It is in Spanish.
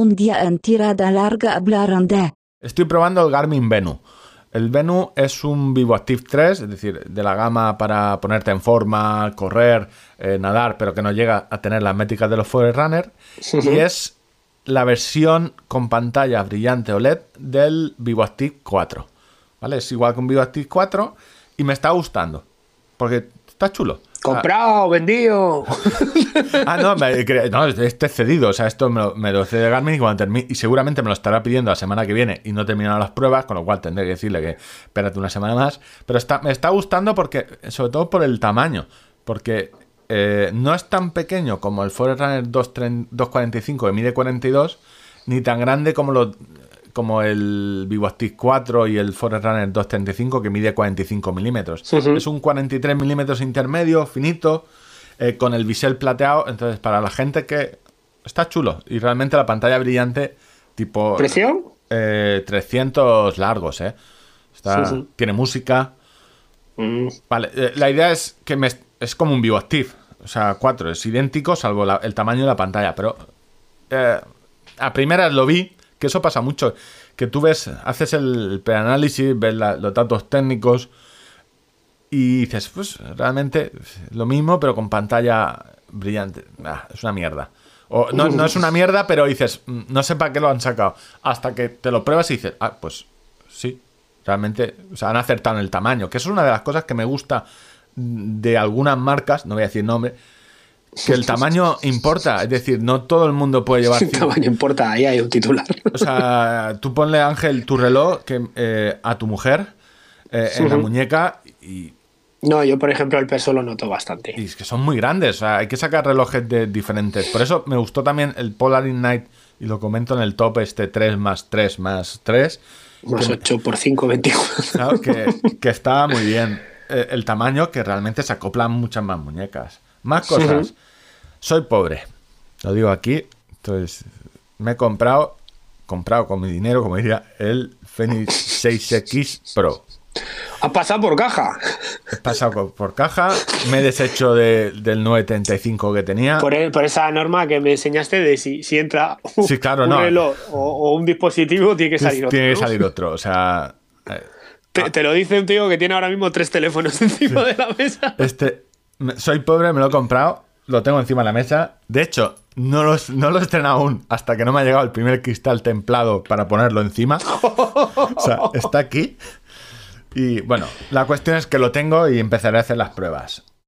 un día en tirada larga hablaron de... Estoy probando el Garmin Venu. El Venu es un VivoActive 3, es decir, de la gama para ponerte en forma, correr, eh, nadar, pero que no llega a tener las métricas de los Forerunner. Y es la versión con pantalla brillante OLED del VivoActive 4. ¿Vale? Es igual que un VivoActive 4 y me está gustando. Porque está chulo. Comprado, vendido. Ah, no, no, este es cedido. O sea, esto me lo, me cede Garmin y, cuando termi- y seguramente me lo estará pidiendo la semana que viene y no terminaron las pruebas, con lo cual tendré que decirle que espérate una semana más. Pero está, me está gustando porque, sobre todo por el tamaño. Porque eh, no es tan pequeño como el Forerunner 230 245 que mide 42, ni tan grande como los como el VivoActive 4 y el Forerunner 235 que mide 45 milímetros. Es un 43 milímetros intermedio, finito, eh, con el bisel plateado. Entonces, para la gente que está chulo y realmente la pantalla brillante, tipo ¿Precio? eh, 300 largos, ¿eh? Está- Sí, sí. Tiene música. Mm, Vale, eh, la idea es que me- es como un VivoActive. O sea, 4 es idéntico, salvo la- el tamaño de la pantalla. Pero eh, a primeras lo vi, que eso pasa mucho. Que tú ves, haces el preanálisis, ves los datos técnicos y dices, pues realmente lo mismo, pero con pantalla brillante. Ah, es una mierda. O no, no es una mierda, pero dices, "Mm, no sé para qué lo han sacado. Hasta que te lo pruebas y dices, ah, pues sí, realmente o sea, han acertado en el tamaño. Que eso es una de las cosas que me gusta de algunas marcas, no voy a decir nombre, que el tamaño importa. Es decir, no todo el mundo puede llevar. el tamaño importa, ahí hay un titular. O sea, tú ponle, Ángel, tu reloj que, eh, a tu mujer eh, en la muñeca y, No, yo por ejemplo el peso lo noto bastante. y es que son muy grandes. O sea, hay que sacar relojes de diferentes. Por eso me gustó también el Polaris Night, y lo comento en el top, este 3 más 3 más 3. Más 8 por 5, 24. Claro, que, que está muy bien. Eh, el tamaño que realmente se acoplan muchas más muñecas. Más cosas. Soy pobre. Lo digo aquí. Entonces, me he comprado, comprado con mi dinero, como diría, el Fenix 6X Pro. Ha pasado por caja. He pasado por, caja, me he deshecho de- del 935 que tenía. Por, por esa norma que me enseñaste de si, si entra un, Sí, claro, un no. reloj o, o un dispositivo, tiene que salir otro. Tiene que salir otro. O sea, eh, Te, te lo dice un tío que tiene ahora mismo tres teléfonos encima de la mesa. Este, soy pobre, me lo he comprado, lo tengo encima de la mesa. De hecho, no lo, no he estrenado aún hasta que no me ha llegado el primer cristal templado para ponerlo encima. O sea, está aquí. Y bueno, la cuestión es que lo tengo y empezaré a hacer las pruebas.